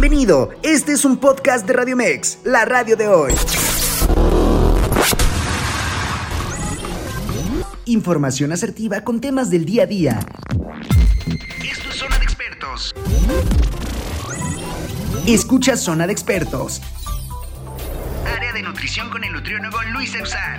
Bienvenido, este es un podcast de Radio Mex, la radio de hoy. Información asertiva con temas del día a día. Esto es Zona de Expertos. Escucha Zona de Expertos. Área de nutrición con el nutriólogo Luis Eusán.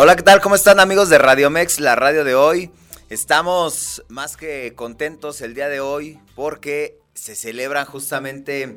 Hola, ¿qué tal? ¿Cómo están amigos de Radio Mex, la radio de hoy? Estamos más que contentos el día de hoy porque se celebra justamente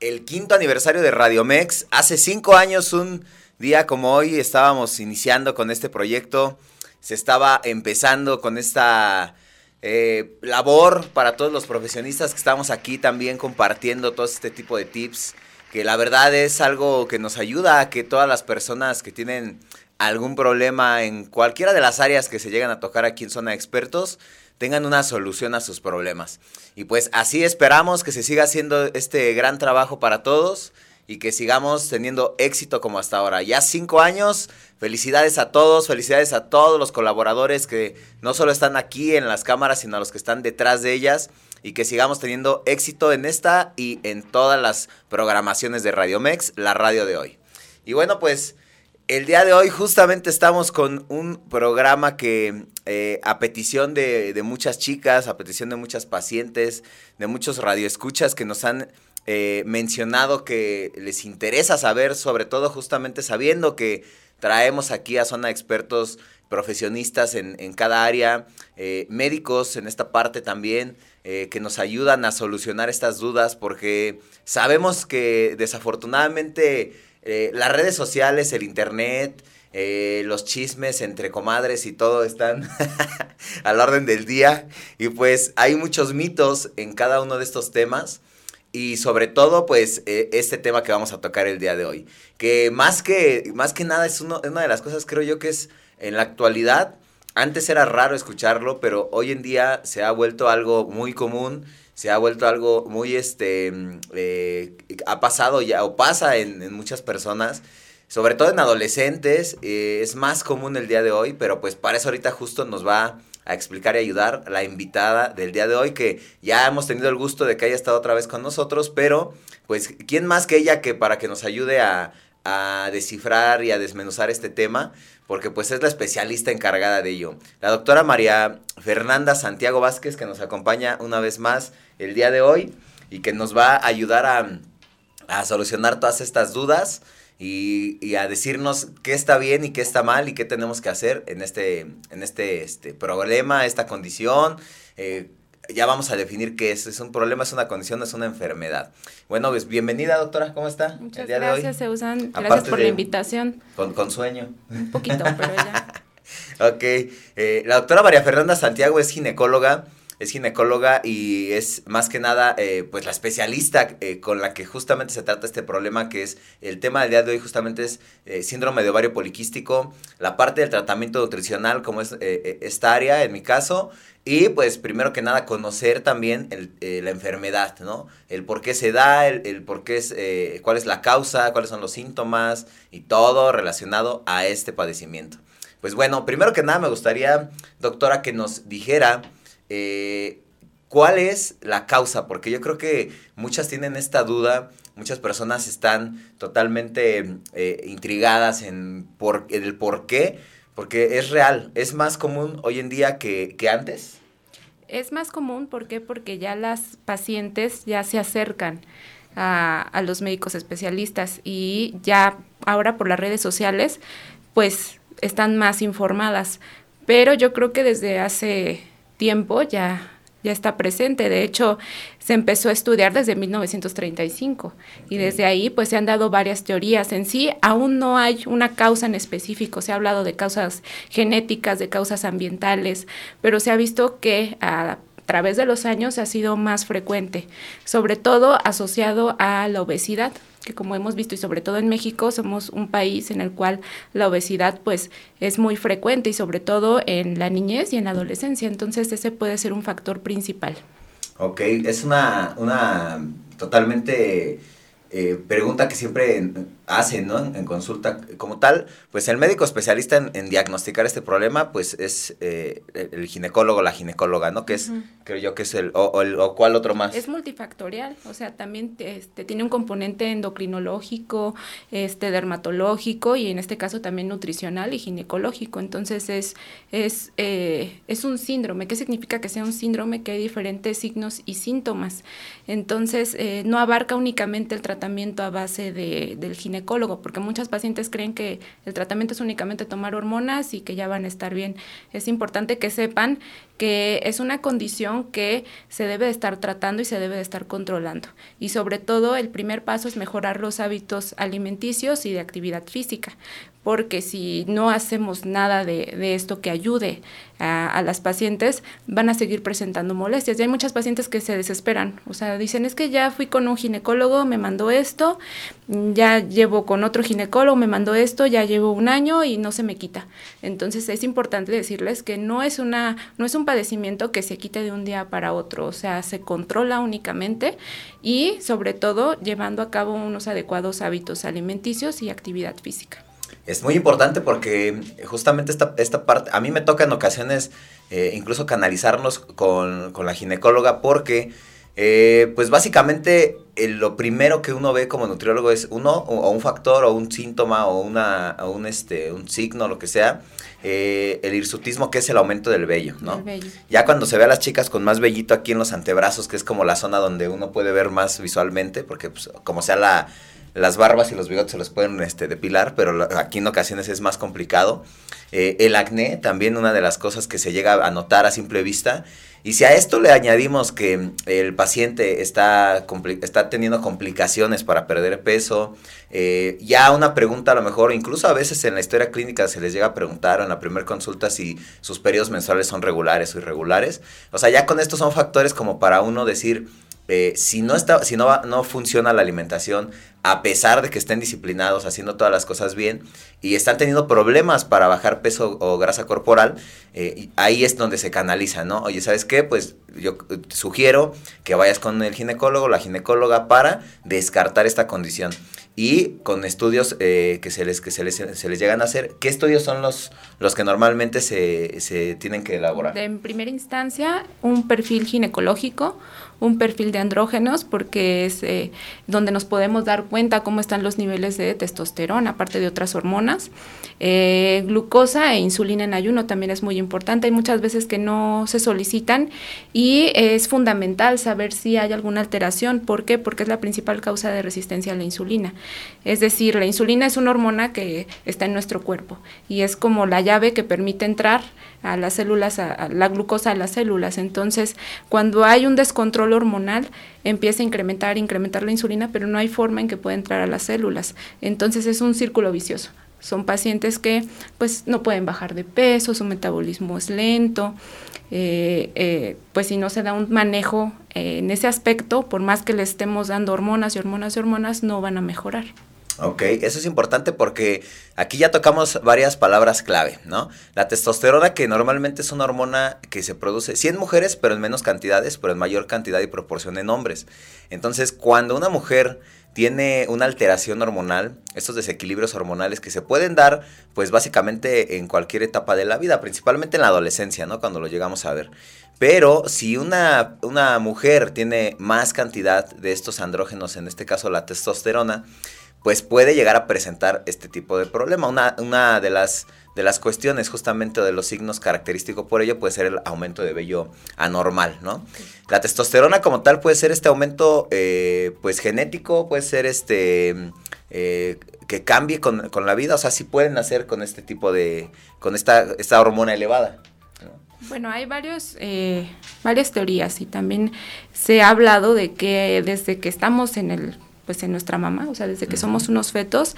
el quinto aniversario de Radio Mex. Hace cinco años, un día como hoy, estábamos iniciando con este proyecto. Se estaba empezando con esta eh, labor para todos los profesionistas que estamos aquí también compartiendo todo este tipo de tips que la verdad es algo que nos ayuda a que todas las personas que tienen algún problema en cualquiera de las áreas que se llegan a tocar aquí en Zona Expertos, tengan una solución a sus problemas. Y pues así esperamos que se siga haciendo este gran trabajo para todos y que sigamos teniendo éxito como hasta ahora. Ya cinco años, felicidades a todos, felicidades a todos los colaboradores que no solo están aquí en las cámaras, sino a los que están detrás de ellas y que sigamos teniendo éxito en esta y en todas las programaciones de Radio Mex, la radio de hoy. Y bueno, pues el día de hoy justamente estamos con un programa que eh, a petición de, muchas chicas, a petición de muchas pacientes, de muchos radioescuchas que nos han eh, mencionado que les interesa saber, sobre todo justamente sabiendo que traemos aquí a Zona Expertos profesionistas en, cada área, eh, médicos en esta parte también, que nos ayudan a solucionar estas dudas, porque sabemos que desafortunadamente eh, las redes sociales, el internet, eh, los chismes entre comadres y todo están al orden del día. Y pues hay muchos mitos en cada uno de estos temas. Y sobre todo, pues, eh, este tema que vamos a tocar el día de hoy. Que más que, más que nada es, uno, es una de las cosas, creo yo, que es en la actualidad. Antes era raro escucharlo, pero hoy en día se ha vuelto algo muy común se ha vuelto algo muy, este, mm, eh, ha pasado ya o pasa en, muchas personas, sobre todo en adolescentes, eh, es más común el día de hoy, pero pues para eso ahorita justo nos va a explicar y ayudar la invitada del día de hoy, que ya hemos tenido el gusto de que haya estado otra vez con nosotros, pero pues, ¿quién más que ella que para que nos ayude a, a descifrar y a desmenuzar este tema? Porque pues es la especialista encargada de ello. La doctora María Fernanda Santiago Vázquez, que nos acompaña una vez más el día de hoy y que nos va a ayudar a, solucionar todas estas dudas y, a decirnos qué está bien y qué está mal y qué tenemos que hacer en este, en este, este problema, esta condición. Eh, ya vamos a definir qué es. Es un problema, es una condición, es una enfermedad. Bueno, pues bienvenida, doctora. ¿Cómo está? Muchas gracias, Seusan. Gracias por la invitación. Con, sueño. Un poquito, pero ya. ok. Eh, la doctora María Fernanda Santiago es ginecóloga es ginecóloga y es más que nada eh, pues la especialista eh, con la que justamente se trata este problema que es el tema del día de hoy justamente es síndrome de ovario poliquístico, la parte del tratamiento nutricional como es esta área en mi caso y pues primero que nada conocer también el, eh, la enfermedad, ¿no? El por qué se da, el, el por qué es, eh, cuál es la causa, cuáles son los síntomas y todo relacionado a este padecimiento. Pues bueno, primero que nada me gustaría, doctora, que nos dijera eh, cuál es la causa, porque yo creo que muchas tienen esta duda, muchas personas están totalmente intrigadas en el por qué porque es real, es más común hoy en día que, antes. Es más común, ¿por qué? Porque ya las pacientes ya se acercan a, a, los médicos especialistas y ya ahora por las redes sociales, pues están más informadas. Pero yo creo que desde hace tiempo ya ya está presente. De hecho, se empezó a estudiar desde 1935 y desde ahí pues se han dado varias teorías. En sí, aún no hay una causa en específico. Se ha hablado de causas genéticas, de causas ambientales, pero se ha visto que a través de los años ha sido más frecuente, sobre todo asociado a la obesidad que como hemos visto y sobre todo en México somos un país en el cual la obesidad pues es muy frecuente y sobre todo en la niñez y en la adolescencia, entonces ese puede ser un factor principal. Ok, es una, una totalmente eh, pregunta que siempre hacen, ¿no? En, consulta como tal, pues el médico especialista en, diagnosticar este problema, pues es eh, el ginecólogo, la ginecóloga, ¿no? Que es, creo yo que es el o, el, o cuál otro más. Es multifactorial, o sea, también este, tiene un componente endocrinológico, este, dermatológico y en este caso también nutricional y ginecológico. Entonces es, es, eh, es un síndrome. ¿Qué significa que sea un síndrome? Que hay diferentes signos y síntomas. Entonces no abarca únicamente el tratamiento a base de, del ginecólogo porque muchas pacientes creen que el tratamiento es únicamente tomar hormonas y que ya van a estar bien. Es importante que sepan que es una condición que se debe de estar tratando y se debe de estar controlando. Y sobre todo el primer paso es mejorar los hábitos alimenticios y de actividad física, porque si no hacemos nada de, esto que ayude a, a, las pacientes, van a seguir presentando molestias. Y hay muchas pacientes que se desesperan, o sea, dicen, es que ya fui con un ginecólogo, me mandó esto, ya llevo con otro ginecólogo, me mandó esto, ya llevo un año y no se me quita. Entonces es importante decirles que no es, una, no es un que se quite de un día para otro, o sea, se controla únicamente y sobre todo llevando a cabo unos adecuados hábitos alimenticios y actividad física. Es muy importante porque justamente esta, esta parte, a mí me toca en ocasiones eh, incluso canalizarnos con, con la ginecóloga porque eh, pues básicamente lo primero que uno ve como nutriólogo es uno o, un factor o un síntoma o, una, un, este, un signo, lo que sea, eh, el hirsutismo que es el aumento del vello, ¿no? Ya cuando se ve a las chicas con más vellito aquí en los antebrazos, que es como la zona donde uno puede ver más visualmente, porque pues, como sea la, las barbas y los bigotes se los pueden este, depilar, pero aquí en ocasiones es más complicado. el acné, también una de las cosas que se llega a notar a simple vista, y si a esto le añadimos que el paciente está, está teniendo complicaciones para perder peso, eh, ya una pregunta a lo mejor, incluso a veces en la historia clínica se les llega a preguntar en la primera consulta si sus periodos mensuales son regulares o irregulares. O sea, ya con estos son factores como para uno decir, eh, si no, está, si no, no funciona la alimentación, a pesar de que estén disciplinados, haciendo todas las cosas bien, y están teniendo problemas para bajar peso o grasa corporal, eh, ahí es donde se canaliza, ¿no? Oye, ¿sabes qué? Pues yo te sugiero que vayas con el ginecólogo, la ginecóloga, para descartar esta condición. Y con estudios eh, que, se les, que se les, se, les, llegan a hacer, ¿qué estudios son los, los que normalmente se, se tienen que elaborar? En primera instancia, un perfil ginecológico, un perfil de andrógenos porque es eh, donde nos podemos dar cuenta cómo están los niveles de testosterona, aparte de otras hormonas. Eh, glucosa e insulina en ayuno también es muy importante. Hay muchas veces que no se solicitan y es fundamental saber si hay alguna alteración. ¿Por qué? Porque es la principal causa de resistencia a la insulina. Es decir, la insulina es una hormona que está en nuestro cuerpo y es como la llave que permite entrar a las células, a, la glucosa a las células. Entonces, cuando hay un descontrol hormonal, empieza a incrementar, incrementar la insulina, pero no hay forma en que pueda entrar a las células. Entonces es un círculo vicioso. Son pacientes que pues no pueden bajar de peso, su metabolismo es lento, eh, eh, pues si no se da un manejo eh, en ese aspecto, por más que le estemos dando hormonas y hormonas y hormonas, no van a mejorar. Ok, eso es importante porque aquí ya tocamos varias palabras clave, ¿no? La testosterona, que normalmente es una hormona que se produce, sí en mujeres, pero en menos cantidades, pero en mayor cantidad y proporción en hombres. Entonces, cuando una mujer tiene una alteración hormonal, estos desequilibrios hormonales que se pueden dar, pues básicamente en cualquier etapa de la vida, principalmente en la adolescencia, ¿no? Cuando lo llegamos a ver. Pero si una, una mujer tiene más cantidad de estos andrógenos, en este caso la testosterona, pues puede llegar a presentar este tipo de problema. Una, una de, las, de las cuestiones justamente de los signos característicos por ello puede ser el aumento de vello anormal, ¿no? La testosterona como tal puede ser este aumento eh, pues genético, puede ser este... Eh, que cambie con, la vida, o sea, sí pueden nacer con este tipo de, con esta, esta hormona elevada. Bueno, hay varios, eh, varias teorías y también se ha hablado de que desde que estamos en el pues en nuestra mamá, o sea, desde que somos unos fetos,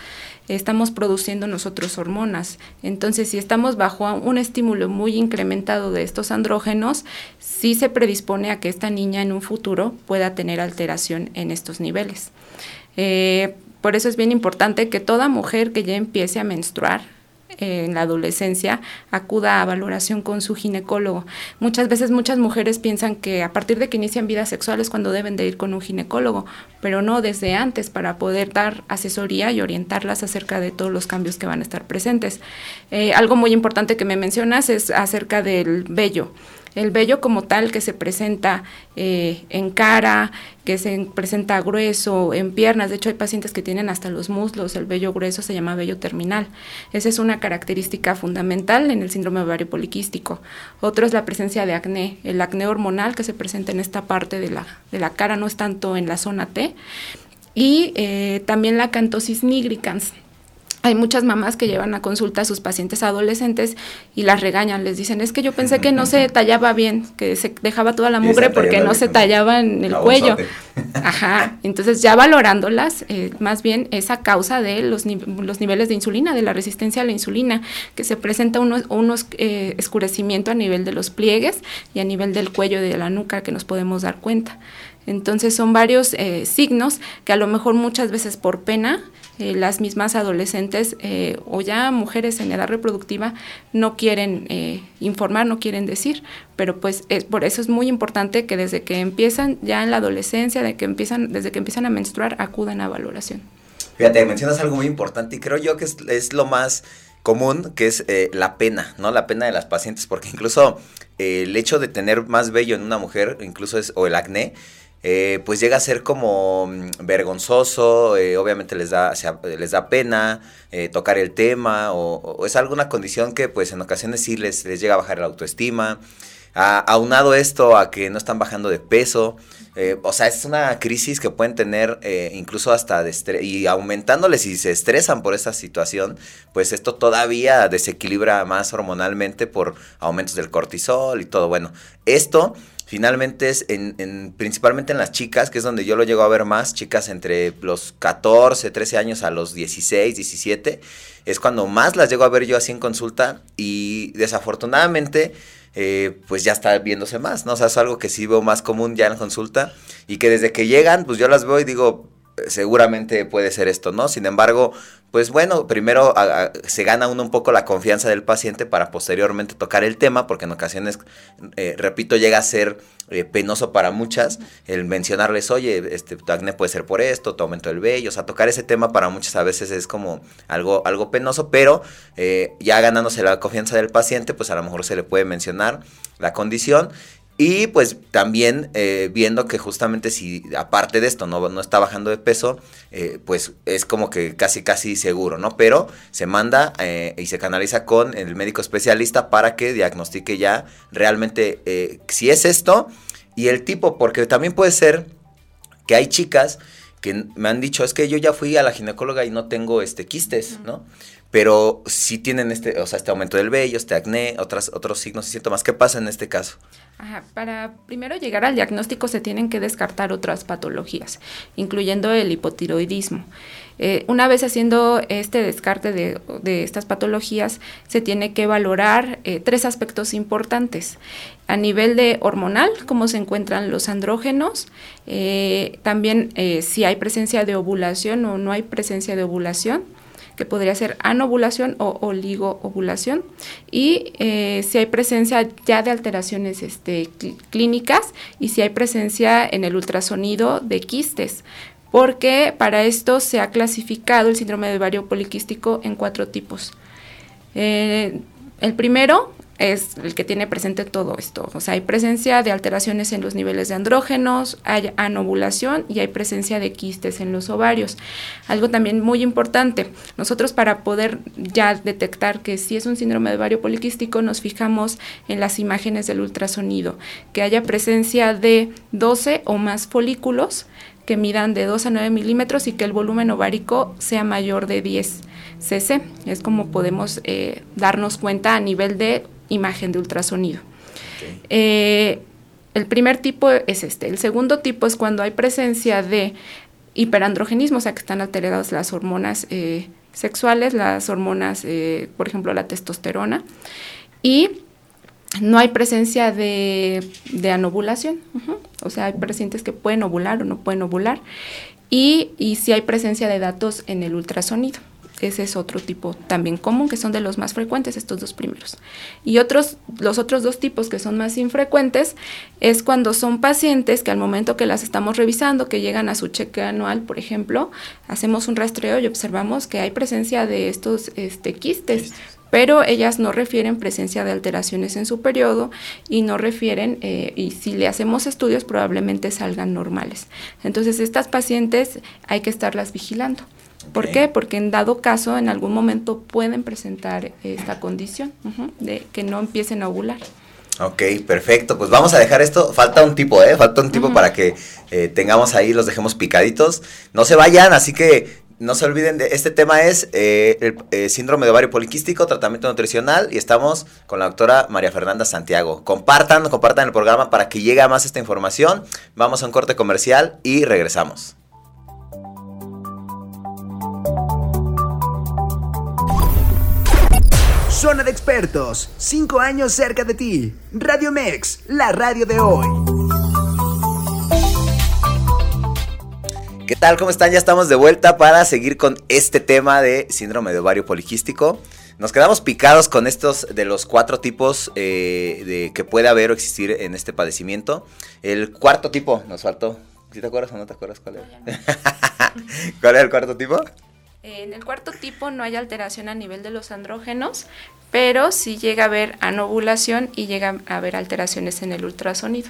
estamos produciendo nosotros hormonas. Entonces, si estamos bajo un estímulo muy incrementado de estos andrógenos, sí se predispone a que esta niña en un futuro pueda tener alteración en estos niveles. Eh, por eso es bien importante que toda mujer que ya empiece a menstruar, en la adolescencia acuda a valoración con su ginecólogo. Muchas veces muchas mujeres piensan que a partir de que inician vidas sexuales cuando deben de ir con un ginecólogo, pero no desde antes para poder dar asesoría y orientarlas acerca de todos los cambios que van a estar presentes. Eh, algo muy importante que me mencionas es acerca del vello el vello como tal que se presenta eh, en cara, que se presenta grueso, en piernas, de hecho hay pacientes que tienen hasta los muslos, el vello grueso se llama vello terminal. Esa es una característica fundamental en el síndrome ovario poliquístico. Otro es la presencia de acné, el acné hormonal que se presenta en esta parte de la, de la cara, no es tanto en la zona T. Y eh, también la cantosis nigricans, hay muchas mamás que llevan a consulta a sus pacientes adolescentes y las regañan, les dicen, es que yo pensé que no se tallaba bien, que se dejaba toda la mugre porque no se tallaba en el cuello. Ajá, entonces ya valorándolas, eh, más bien esa causa de los, los, niveles de insulina, de la resistencia a la insulina, que se presenta unos, unos eh, escurecimiento a nivel de los pliegues y a nivel del cuello y de la nuca que nos podemos dar cuenta. Entonces son varios eh, signos que a lo mejor muchas veces por pena eh, las mismas adolescentes eh, o ya mujeres en edad reproductiva no quieren eh, informar, no quieren decir, pero pues es, por eso es muy importante que desde que empiezan ya en la adolescencia, de que empiezan, desde que empiezan a menstruar, acudan a valoración. Fíjate, mencionas algo muy importante y creo yo que es, lo más común, que es la pena, ¿no? La pena de las pacientes, porque incluso el hecho de tener más vello en una mujer, incluso es, o el acné, eh, pues llega a ser como mm, vergonzoso, eh, obviamente les da, les da pena eh, tocar el tema o, es alguna condición que pues en ocasiones sí les, les llega a bajar la autoestima. aunado esto a que no están bajando de peso, o sea, es una crisis que pueden tener incluso hasta y aumentándoles y se estresan por esa situación, pues esto todavía desequilibra más hormonalmente por aumentos del cortisol y todo. Bueno, esto finalmente es en, principalmente en las chicas, que es donde yo lo llego a ver más, chicas entre los 14, 13 años a los 16, 17, es cuando más las llego a ver yo así en consulta y desafortunadamente eh, pues ya está viéndose más, ¿no? O sea, es algo que sí veo más común ya en consulta y que desde que llegan, pues yo las veo y digo, seguramente puede ser esto, ¿no? Sin embargo, pues bueno, primero se gana uno un poco la confianza del paciente para posteriormente tocar el tema, porque en ocasiones, eh, repito, llega a ser eh, penoso para muchas el mencionarles, oye, este, tu acné puede ser por esto, tu aumento del vello, o sea, tocar ese tema para muchas a veces es como algo, algo penoso, pero eh, ya ganándose la confianza del paciente, pues a lo mejor se le puede mencionar la condición y pues también eh, viendo que justamente si aparte de esto no, no está bajando de peso, eh, pues es como que casi casi seguro, ¿no? Pero se manda eh, y se canaliza con el médico especialista para que diagnostique ya realmente si es esto y el tipo, porque también puede ser que hay chicas que me han dicho, es que yo ya fui a la ginecóloga y no tengo este quistes, ¿no? Pero sí tienen este, o sea, este aumento del vello, este acné, otras, otros signos y síntomas. ¿Qué pasa en este caso? Para primero llegar al diagnóstico se tienen que descartar otras patologías, incluyendo el hipotiroidismo. Eh, una vez haciendo este descarte de, estas patologías, se tiene que valorar eh, tres aspectos importantes. A nivel de hormonal, cómo se encuentran los andrógenos, eh, también si hay presencia de ovulación o no hay presencia de ovulación, que podría ser anovulación o oligoovulación, y eh, si hay presencia ya de alteraciones este, clínicas y si hay presencia en el ultrasonido de quistes, porque para esto se ha clasificado el síndrome de ovario poliquístico en cuatro tipos. Eh, el primero es el que tiene presente todo esto. O sea, hay presencia de alteraciones en los niveles de andrógenos, hay anovulación y hay presencia de quistes en los ovarios. Algo también muy importante, nosotros para poder ya detectar que si es un síndrome de ovario poliquístico, nos fijamos en las imágenes del ultrasonido, que haya presencia de 12 o más folículos que midan de 2 a 9 milímetros y que el volumen ovárico sea mayor de 10 cc. Es como podemos eh, darnos cuenta a nivel de imagen de ultrasonido. Eh, el primer tipo es este. El segundo tipo es cuando hay presencia de hiperandrogenismo, o sea que están alteradas las hormonas eh, sexuales, las hormonas, eh, por ejemplo, la testosterona, y no hay presencia de, de anovulación, o sea, hay pacientes que pueden ovular o no pueden ovular, y, y si hay presencia de datos en el ultrasonido. Ese es otro tipo también común, que son de los más frecuentes, estos dos primeros. Y otros, los otros dos tipos que son más infrecuentes es cuando son pacientes que al momento que las estamos revisando, que llegan a su cheque anual, por ejemplo, hacemos un rastreo y observamos que hay presencia de estos este, quistes, pero ellas no refieren presencia de alteraciones en su periodo y no refieren, eh, y si le hacemos estudios probablemente salgan normales. Entonces estas pacientes hay que estarlas vigilando. ¿Por qué? Porque en dado caso, en algún momento pueden presentar esta condición de que no empiecen a ovular. Ok, perfecto. Pues vamos a dejar esto. Falta un tipo, ¿eh? Falta un tipo para que eh, tengamos ahí, los dejemos picaditos. No se vayan, así que no se olviden de este tema es eh, el eh, síndrome de ovario poliquístico, tratamiento nutricional y estamos con la doctora María Fernanda Santiago. Compartan, compartan el programa para que llegue a más esta información. Vamos a un corte comercial y regresamos. Zona de expertos, cinco años cerca de ti. Radio Mex, la radio de hoy. ¿Qué tal? ¿Cómo están? Ya estamos de vuelta para seguir con este tema de síndrome de ovario poliquístico. Nos quedamos picados con estos de los cuatro tipos eh, de que puede haber o existir en este padecimiento. El cuarto tipo, nos faltó. ¿Sí te acuerdas o no te acuerdas cuál era? ¿Cuál era el cuarto tipo? En el cuarto tipo no hay alteración a nivel de los andrógenos, pero sí llega a haber anovulación y llega a haber alteraciones en el ultrasonido.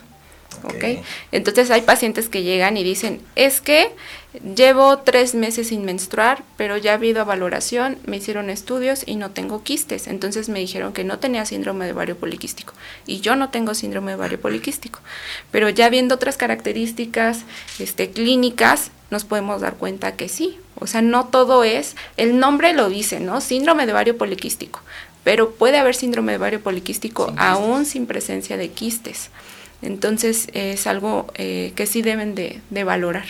Okay. Entonces hay pacientes que llegan y dicen, es que llevo tres meses sin menstruar, pero ya ha habido valoración, me hicieron estudios y no tengo quistes. Entonces me dijeron que no tenía síndrome de ovario poliquístico y yo no tengo síndrome de ovario poliquístico. Pero ya viendo otras características este, clínicas, nos podemos dar cuenta que sí. O sea, no todo es, el nombre lo dice, ¿no? Síndrome de ovario poliquístico. Pero puede haber síndrome de ovario poliquístico aún sin presencia de quistes. Entonces es algo eh, que sí deben de, valorar.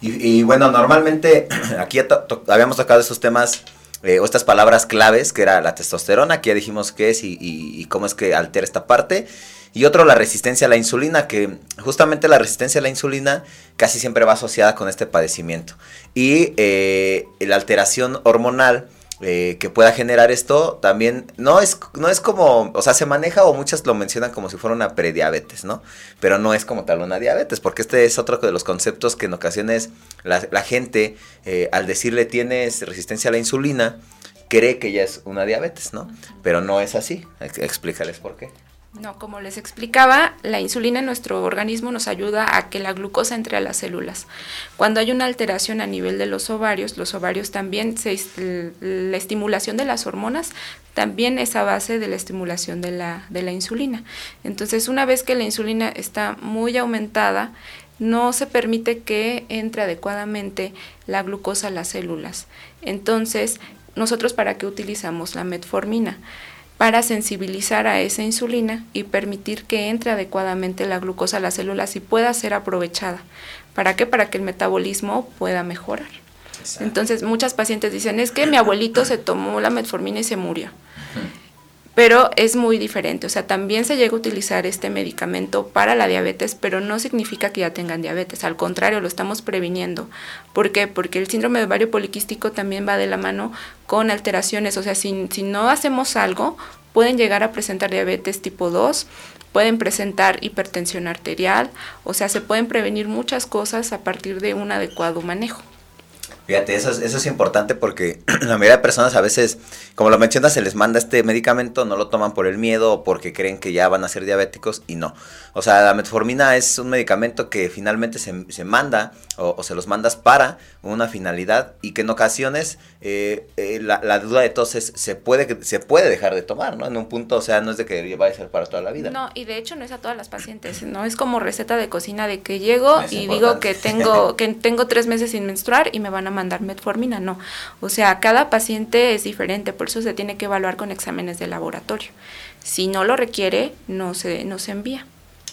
Y, bueno, normalmente aquí habíamos tocado esos temas eh, o estas palabras claves, que era la testosterona, que ya dijimos qué es y, cómo es que altera esta parte. Y otro, la resistencia a la insulina, que justamente la resistencia a la insulina casi siempre va asociada con este padecimiento. Y eh, la alteración hormonal eh, que pueda generar esto también no es, no es como, o sea, se maneja o muchas lo mencionan como si fuera una prediabetes, ¿no? Pero no es como tal una diabetes, porque este es otro de los conceptos que en ocasiones la, gente, eh, al decirle tienes resistencia a la insulina, cree que ya es una diabetes, ¿no? Pero no es así. Explícales por qué. No, como les explicaba, la insulina en nuestro organismo nos ayuda a que la glucosa entre a las células. Cuando hay una alteración a nivel de los ovarios, los ovarios también, se, la estimulación de las hormonas también es a base de la estimulación de la, de la insulina. Entonces, una vez que la insulina está muy aumentada, no se permite que entre adecuadamente la glucosa a las células. Entonces, nosotros para qué utilizamos la metformina? Para sensibilizar a esa insulina y permitir que entre adecuadamente la glucosa a las células y pueda ser aprovechada. ¿Para qué? Para que el metabolismo pueda mejorar. Entonces, muchas pacientes dicen, es que mi abuelito se tomó la metformina y se murió pero es muy diferente. O sea, también se llega a utilizar este medicamento para la diabetes, pero no significa que ya tengan diabetes. Al contrario, lo estamos previniendo. ¿Por qué? Porque el síndrome de ovario poliquístico también va de la mano con alteraciones. O sea, si, no hacemos algo, pueden llegar a presentar diabetes tipo 2, pueden presentar hipertensión arterial. O sea, se pueden prevenir muchas cosas a partir de un adecuado manejo. Fíjate, eso es, eso es importante porque la mayoría de personas a veces, como lo mencionas, se les manda este medicamento, no lo toman por el miedo o porque creen que ya van a ser diabéticos y no. O sea, la metformina es un medicamento que finalmente se, se manda o, se los mandas para una finalidad y que en ocasiones eh, eh, la, duda de todos es, se puede, se puede dejar de tomar, ¿no? En un punto, o sea, no es de que vaya a ser para toda la vida. No, y de hecho no es a todas las pacientes, ¿no? Es como receta de cocina de que llego y digo que tengo, que tengo tres meses sin menstruar y me van a mandar metformina, no. O sea, cada paciente es diferente, por eso se tiene que evaluar con exámenes de laboratorio. Si no lo requiere, no se, no se envía.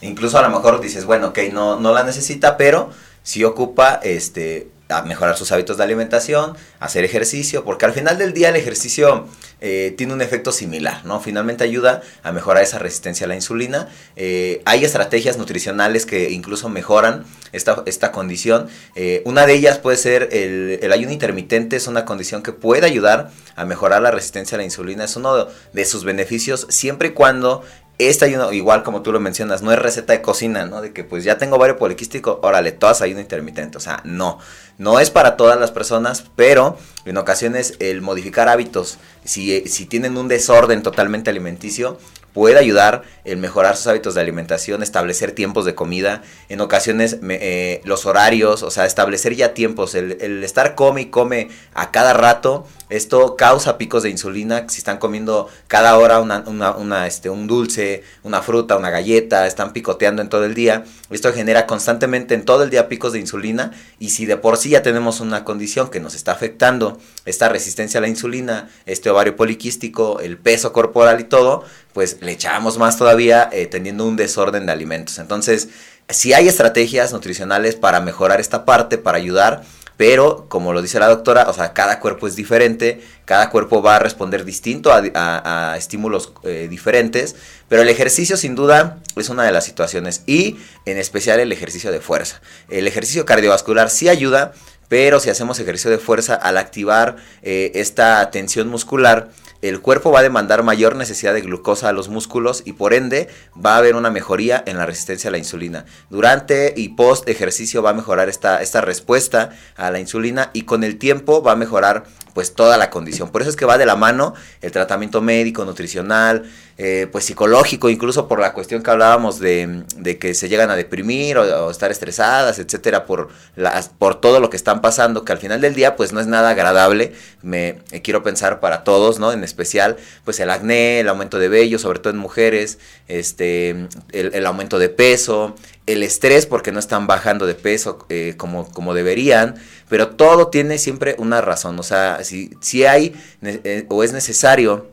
Incluso a lo mejor dices, bueno, ok, no, no la necesita, pero si ocupa este a mejorar sus hábitos de alimentación, hacer ejercicio, porque al final del día el ejercicio eh, tiene un efecto similar, ¿no? Finalmente ayuda a mejorar esa resistencia a la insulina. Eh, hay estrategias nutricionales que incluso mejoran esta, esta condición. Eh, una de ellas puede ser el, el, ayuno intermitente, es una condición que puede ayudar a mejorar la resistencia a la insulina, es uno de sus beneficios siempre y cuando este ayuno, igual como tú lo mencionas, no es receta de cocina, ¿no? De que pues ya tengo vario poliquístico, órale, todas ayuno intermitente. O sea, no. No es para todas las personas, pero en ocasiones el modificar hábitos, si, si tienen un desorden totalmente alimenticio, puede ayudar en mejorar sus hábitos de alimentación, establecer tiempos de comida, en ocasiones eh, los horarios, o sea, establecer ya tiempos, el, estar come y come a cada rato, esto causa picos de insulina, si están comiendo cada hora una, una, una, este, un dulce, una fruta, una galleta, están picoteando en todo el día, esto genera constantemente en todo el día picos de insulina y si de por sí ya tenemos una condición que nos está afectando, esta resistencia a la insulina, este ovario poliquístico, el peso corporal y todo, pues le echamos más todavía eh, teniendo un desorden de alimentos. Entonces, si hay estrategias nutricionales para mejorar esta parte, para ayudar, pero como lo dice la doctora, o sea, cada cuerpo es diferente, cada cuerpo va a responder distinto a, estímulos eh, diferentes, pero el ejercicio sin duda es una de las situaciones y en especial el ejercicio de fuerza. El ejercicio cardiovascular sí ayuda, pero si hacemos ejercicio de fuerza al activar eh, esta tensión muscular, el cuerpo va a demandar mayor necesidad de glucosa a los músculos y por ende va a haber una mejoría en la resistencia a la insulina. Durante y post ejercicio va a mejorar esta, esta respuesta a la insulina y con el tiempo va a mejorar pues toda la condición. Por eso es que va de la mano el tratamiento médico, nutricional, eh, pues psicológico, incluso por la cuestión que hablábamos de, que se llegan a deprimir o, estar estresadas, etcétera, por, las, por todo lo que están pasando, que al final del día pues no es nada agradable, me eh, quiero pensar para todos, ¿no? En especial pues el acné, el aumento de vello, sobre todo en mujeres, este, el, el aumento de peso, el estrés porque no están bajando de peso eh, como, como deberían, pero todo tiene siempre una razón, o sea, si, si hay o es necesario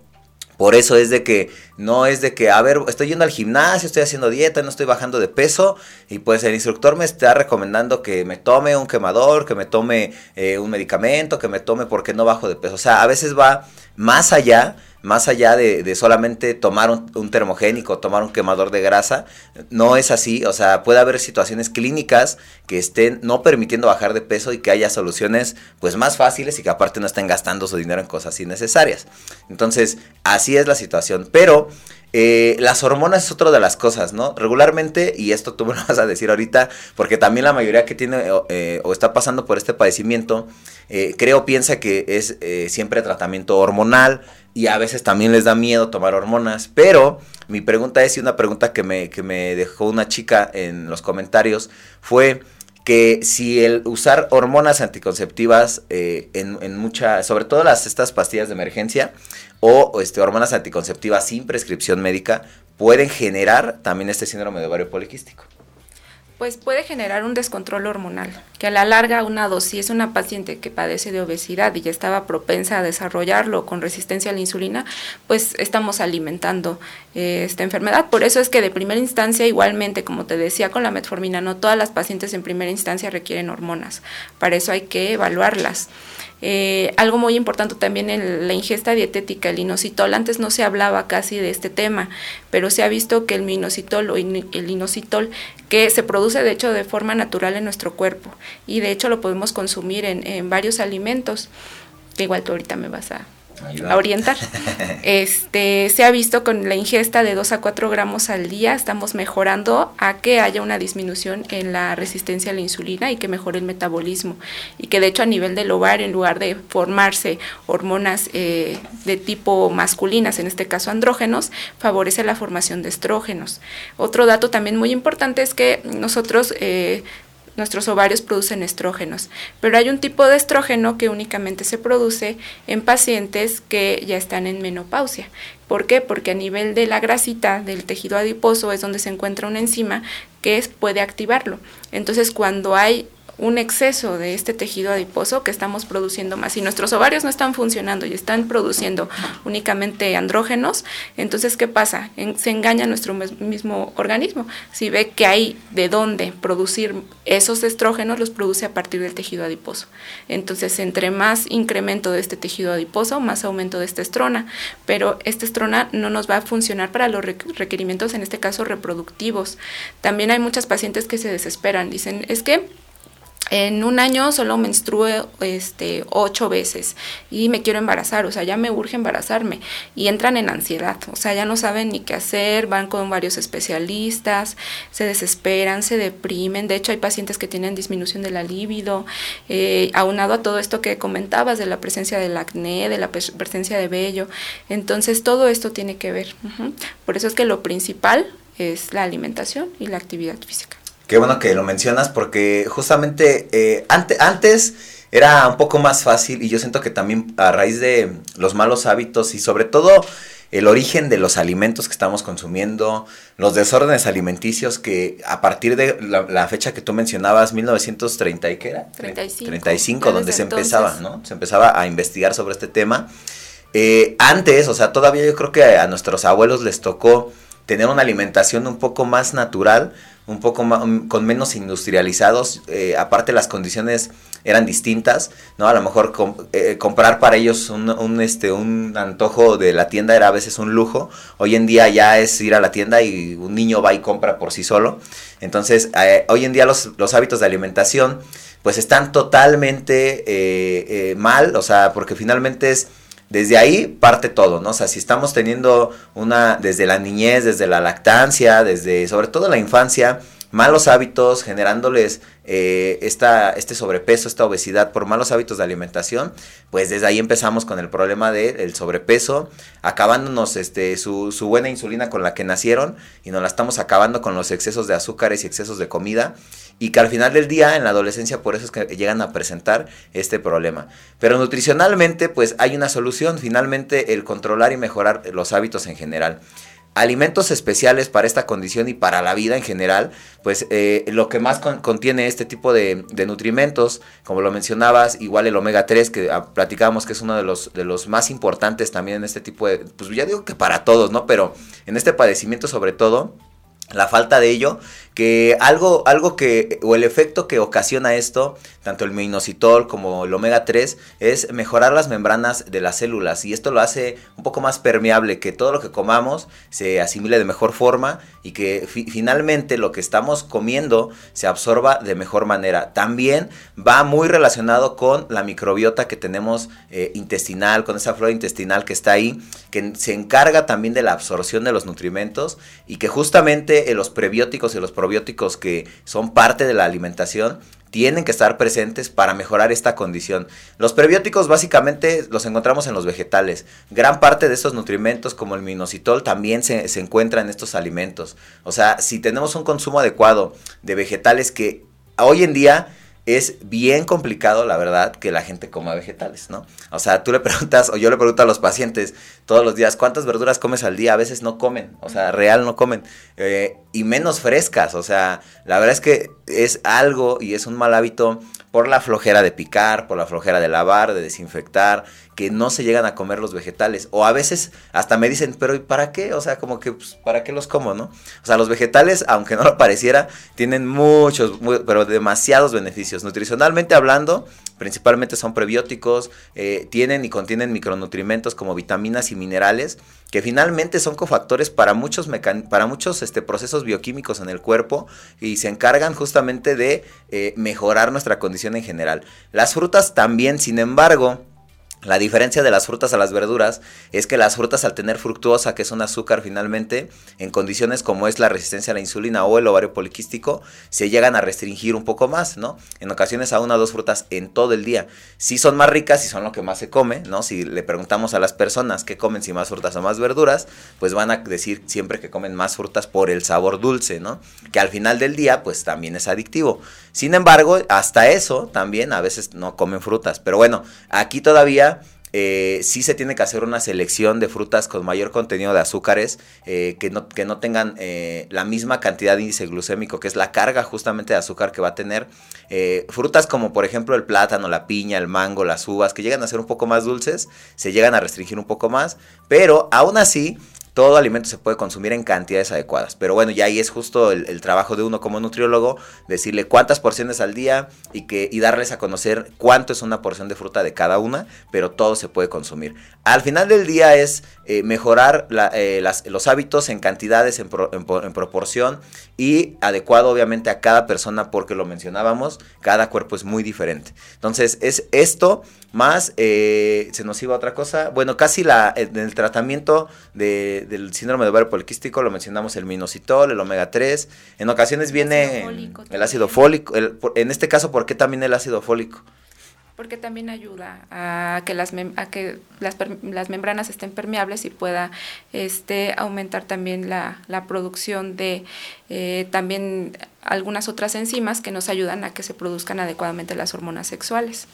por eso es de que no es de que, a ver, estoy yendo al gimnasio, estoy haciendo dieta, no estoy bajando de peso y pues el instructor me está recomendando que me tome un quemador, que me tome eh, un medicamento, que me tome porque no bajo de peso. O sea, a veces va más allá más allá de, solamente tomar un, termogénico, tomar un quemador de grasa, no es así, o sea, puede haber situaciones clínicas que estén no permitiendo bajar de peso y que haya soluciones pues más fáciles y que aparte no estén gastando su dinero en cosas innecesarias. Entonces, así es la situación, pero... Eh, las hormonas es otra de las cosas, ¿no? Regularmente, y esto tú me lo vas a decir ahorita, porque también la mayoría que tiene eh, o está pasando por este padecimiento, eh, creo piensa que es siempre tratamiento hormonal, y a veces también les da miedo tomar hormonas. Pero mi pregunta es, y una pregunta que me, que me dejó una chica en los comentarios, fue que si el usar hormonas anticonceptivas eh, en, muchas, sobre todo las estas pastillas de emergencia o, este, hormonas anticonceptivas sin prescripción médica, pueden generar también este síndrome de ovario poliquístico. Pues puede generar un descontrol hormonal, que a la larga una dosis, es una paciente que padece de obesidad y ya estaba propensa a desarrollarlo con resistencia a la insulina, pues estamos alimentando eh, esta enfermedad. Por eso es que de primera instancia, igualmente, como te decía con la metformina, no todas las pacientes en primera instancia requieren hormonas. Para eso hay que evaluarlas. Eh, algo muy importante también en la ingesta dietética, el inositol. Antes no se hablaba casi de este tema, pero se ha visto que el minositol o el inositol, que se produce de hecho de forma natural en nuestro cuerpo y de hecho lo podemos consumir en, en varios alimentos, igual tú ahorita me vas a a orientar. Este, se ha visto con la ingesta de 2 a 4 gramos al día, estamos mejorando a que haya una disminución en la resistencia a la insulina y que mejore el metabolismo. Y que de hecho a nivel del ovario, en lugar de formarse hormonas eh, de tipo masculinas, en este caso andrógenos, favorece la formación de estrógenos. Otro dato también muy importante es que nosotros eh, nuestros ovarios producen estrógenos, pero hay un tipo de estrógeno que únicamente se produce en pacientes que ya están en menopausia. ¿Por qué? Porque a nivel de la grasita del tejido adiposo es donde se encuentra una enzima que puede activarlo. Entonces, cuando hay un exceso de este tejido adiposo que estamos produciendo más. Si nuestros ovarios no están funcionando y están produciendo únicamente andrógenos, entonces ¿qué pasa? se engaña nuestro mismo organismo. Si ve que hay de dónde producir esos estrógenos, los produce a partir del tejido adiposo. Entonces, entre más incremento de este tejido adiposo, más aumento de esta estrona. Pero esta estrona no nos va a funcionar para los requerimientos, en este caso, reproductivos. También hay muchas pacientes que se desesperan. Dicen, es que en un año solo menstruo este, ocho veces y me quiero embarazar, o sea, ya me urge embarazarme y entran en ansiedad, o sea, ya no saben ni qué hacer, van con varios especialistas, se desesperan, se deprimen, de hecho hay pacientes que tienen disminución de la libido, eh, aunado a todo esto que comentabas de la presencia del acné, de la presencia de vello, entonces todo esto tiene que ver, por eso es que lo principal es la alimentación y la actividad física. Qué bueno que lo mencionas porque justamente eh, antes era un poco más fácil y yo siento que también a raíz de los malos hábitos y sobre todo el origen de los alimentos que estamos consumiendo, los desórdenes alimenticios que a partir de la, fecha que tú mencionabas, 1930 y qué era? 35. 35, donde se empezaba, ¿no? Se empezaba a investigar sobre este tema. Eh, antes, o sea, todavía yo creo que a nuestros abuelos les tocó tener una alimentación un poco más natural, un poco más, con menos industrializados, eh, aparte las condiciones eran distintas, ¿no? A lo mejor eh, comprar para ellos un, este, un antojo de la tienda era a veces un lujo, hoy en día ya es ir a la tienda y un niño va y compra por sí solo, entonces eh, hoy en día los, los, hábitos de alimentación pues están totalmente mal, o sea, porque finalmente es desde ahí parte todo, ¿no? O sea, si estamos teniendo una, desde la niñez, desde la lactancia, desde sobre todo la infancia, malos hábitos, generándoles eh, esta, este sobrepeso, esta obesidad por malos hábitos de alimentación, pues desde ahí empezamos con el problema del sobrepeso, acabándonos este, su, su, buena insulina con la que nacieron y nos la estamos acabando con los excesos de azúcares y excesos de comida y que al final del día en la adolescencia por eso es que llegan a presentar este problema. Pero nutricionalmente pues hay una solución, finalmente el controlar y mejorar los hábitos en general alimentos especiales para esta condición y para la vida en general, pues eh, lo que más contiene este tipo de, nutrimentos, como lo mencionabas, igual el omega 3, que ah, platicábamos que es uno de los, de los más importantes también en este tipo de, pues ya digo que para todos, ¿no? Pero en este padecimiento sobre todo, la falta de ello, que algo, algo que, o el efecto que ocasiona esto, tanto el minoxidil como el omega 3, es mejorar las membranas de las células y esto lo hace un poco más permeable, que todo lo que comamos se asimile de mejor forma y que finalmente lo que estamos comiendo se absorba de mejor manera. También va muy relacionado con la microbiota que tenemos eh, intestinal, con esa flora intestinal que está ahí, que se encarga también de la absorción de los nutrimentos y que justamente eh, los prebióticos y los probióticos que son parte de la alimentación tienen que estar presentes para mejorar esta condición. Los prebióticos básicamente los encontramos en los vegetales. Gran parte de estos nutrimentos como el minocitol también se, se encuentra en estos alimentos. O sea, si tenemos un consumo adecuado de vegetales que hoy en día es bien complicado, la verdad, que la gente coma vegetales, ¿no? O sea, tú le preguntas, o yo le pregunto a los pacientes todos los días, ¿cuántas verduras comes al día? A veces no comen, o sea, real no comen, eh, y menos frescas, o sea, la verdad es que es algo y es un mal hábito por la flojera de picar, por la flojera de lavar, de desinfectar, que no se llegan a comer los vegetales. O a veces hasta me dicen, pero ¿y para qué? O sea, como que, pues, ¿para qué los como, no? O sea, los vegetales, aunque no lo pareciera, tienen muchos, pero demasiados beneficios. Nutricionalmente hablando, principalmente son prebióticos, eh, tienen y contienen micronutrimentos como vitaminas y minerales, que finalmente son cofactores para muchos, para muchos este, procesos bioquímicos en el cuerpo y se encargan justamente de eh, mejorar nuestra condición en general. Las frutas también, sin embargo, la diferencia de las frutas a las verduras es que las frutas al tener fructuosa, que es un azúcar finalmente, en condiciones como es la resistencia a la insulina o el ovario poliquístico, se llegan a restringir un poco más, ¿no? En ocasiones a una o dos frutas en todo el día. Si son más ricas y son lo que más se come, ¿no? Si le preguntamos a las personas qué comen, si más frutas o más verduras, pues van a decir siempre que comen más frutas por el sabor dulce, ¿no? Que al final del día, pues también es adictivo. Sin embargo, hasta eso también a veces no comen frutas. Pero bueno, aquí todavía eh, sí se tiene que hacer una selección de frutas con mayor contenido de azúcares, eh, que, no, que no tengan eh, la misma cantidad de índice glucémico, que es la carga justamente de azúcar que va a tener. frutas como por ejemplo el plátano, la piña, el mango, las uvas, que llegan a ser un poco más dulces, se llegan a restringir un poco más, pero aún así todo alimento se puede consumir en cantidades adecuadas. Pero bueno, ya ahí es justo el, trabajo de uno como nutriólogo, decirle cuántas porciones al día y, que, y darles a conocer cuánto es una porción de fruta de cada una, pero todo se puede consumir. Al final del día es eh, mejorar eh, los hábitos en cantidades, en, proporción y adecuado obviamente a cada persona porque lo mencionábamos, cada cuerpo es muy diferente. Entonces es esto más, eh, se nos iba otra cosa, bueno, casi la, en el tratamiento del síndrome de ovario poliquístico lo mencionamos el minocitol, el omega 3, en ocasiones viene el ácido fólico, en este caso, ¿por qué también el ácido fólico? porque también ayuda a que las a que las, las, membranas estén permeables y pueda este aumentar también la, la producción de eh, también algunas otras enzimas que nos ayudan a que se produzcan adecuadamente las hormonas sexuales.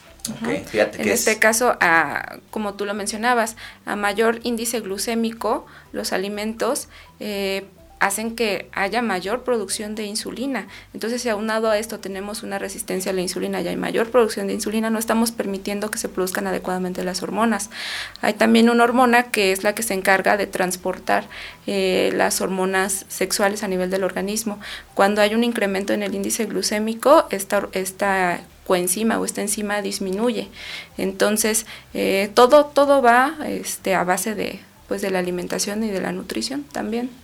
En este caso, a, como tú lo mencionabas, a mayor índice glucémico, los alimentos eh, hacen que haya mayor producción de insulina. Entonces, si aunado a esto tenemos una resistencia a la insulina y hay mayor producción de insulina, no estamos permitiendo que se produzcan adecuadamente las hormonas. Hay también una hormona que es la que se encarga de transportar eh, las hormonas sexuales a nivel del organismo. Cuando hay un incremento en el índice glucémico, esta, esta coenzima o esta enzima disminuye. Entonces, eh, todo, todo va este, a base de, pues, de la alimentación y de la nutrición también.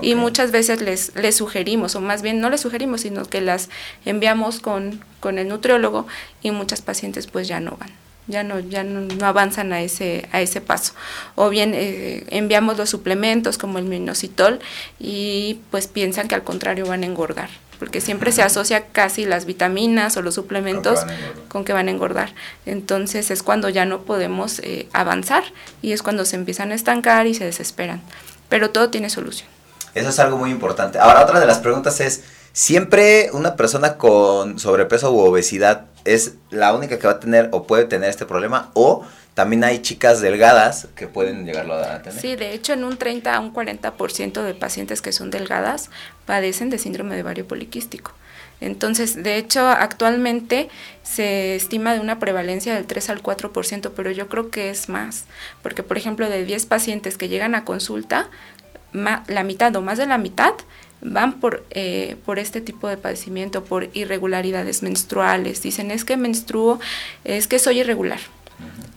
Y muchas veces les, les sugerimos, o más bien no les sugerimos, sino que las enviamos con, con el nutriólogo y muchas pacientes pues ya no van ya no ya no, avanzan a ese a ese paso. O bien eh, enviamos los suplementos como el minocitol y pues piensan que al contrario van a engordar porque siempre se asocia casi las vitaminas o los suplementos con que van a engordar. Entonces es cuando ya no podemos eh, avanzar y es cuando se empiezan a estancar y se desesperan. Pero todo tiene solución eso es algo muy importante. Ahora, otra de las preguntas es, ¿siempre una persona con sobrepeso u obesidad es la única que va a tener o puede tener este problema? ¿O también hay chicas delgadas que pueden llegarlo a tener? Sí, de hecho, en un 30 a un 40% de pacientes que son delgadas padecen de síndrome de ovario poliquístico. Entonces, de hecho, actualmente se estima de una prevalencia del 3 al 4%, pero yo creo que es más, porque por ejemplo, de 10 pacientes que llegan a consulta, la mitad o más de la mitad van por, eh, por este tipo de padecimiento, por irregularidades menstruales. Dicen, es que menstruo, es que soy irregular.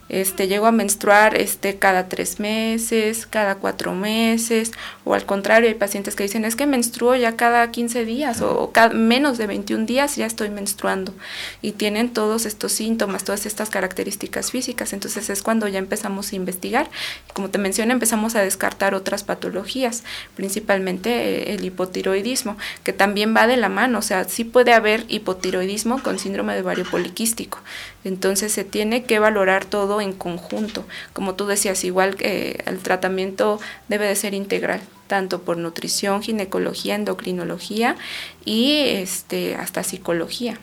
Este, llego a menstruar este, cada tres meses, cada cuatro meses, o al contrario, hay pacientes que dicen, es que menstruo ya cada 15 días o, cada, menos de 21 días ya estoy menstruando y tienen todos estos síntomas, todas estas características físicas. Entonces es cuando ya empezamos a investigar. Como te mencioné, empezamos a descartar otras patologías, principalmente eh, el hipotiroidismo, que también va de la mano, o sea, sí puede haber hipotiroidismo con síndrome de ovario poliquístico. Entonces se tiene que valorar todo en conjunto. Como tú decías, igual que el tratamiento debe de ser integral, tanto por nutrición, ginecología, endocrinología y este hasta psicología.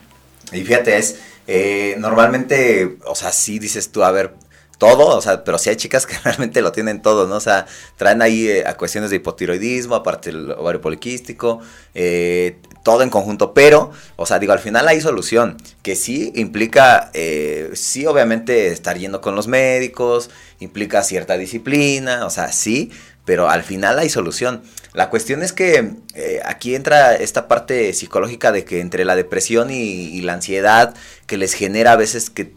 Y fíjate, es eh, normalmente, o sea, sí dices tú, a ver, todo, o sea, pero sí hay chicas que realmente lo tienen todo, ¿no? O sea, traen ahí eh, a cuestiones de hipotiroidismo, aparte el ovario poliquístico, eh, todo en conjunto, pero, o sea, digo, al final hay solución, que sí implica, eh, sí, obviamente, estar yendo con los médicos, implica cierta disciplina, o sea, sí, pero al final hay solución. La cuestión es que eh, aquí entra esta parte psicológica de que entre la depresión y, la ansiedad que les genera a veces que,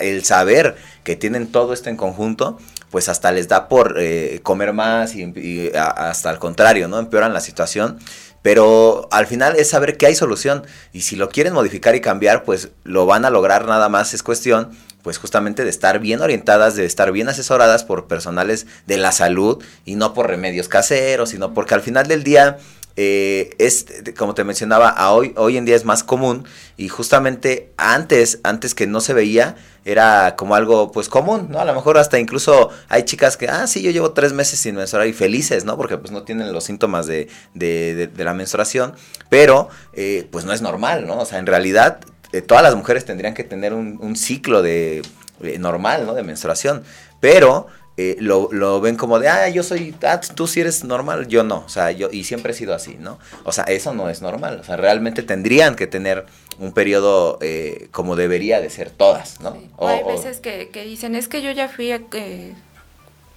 el saber que tienen todo esto en conjunto, pues hasta les da por eh, comer más y, hasta al contrario, ¿no? Empeoran la situación. Pero al final es saber que hay solución y si lo quieren modificar y cambiar, pues lo van a lograr nada más, es cuestión pues justamente de estar bien orientadas, de estar bien asesoradas por personales de la salud y no por remedios caseros, sino porque al final del día eh, es, como te mencionaba, hoy, hoy en día es más común y justamente antes, antes que no se veía, era como algo pues común, ¿no? A lo mejor hasta incluso hay chicas que, ah, sí, yo llevo tres meses sin menstruar y felices, ¿no? Porque pues no tienen los síntomas de, de, de, la menstruación, pero eh, pues no es normal, ¿no? O sea, en realidad eh, todas las mujeres tendrían que tener un, ciclo de, eh, normal, ¿no? De menstruación. Pero eh, lo, lo, ven como de, ah, yo soy, ah, tú sí eres normal, yo no, o sea, yo, y siempre he sido así, ¿no? O sea, eso no es normal, o sea, realmente tendrían que tener un periodo eh, como debería de ser todas, ¿no? O, hay veces que, que, dicen, es que yo ya fui a,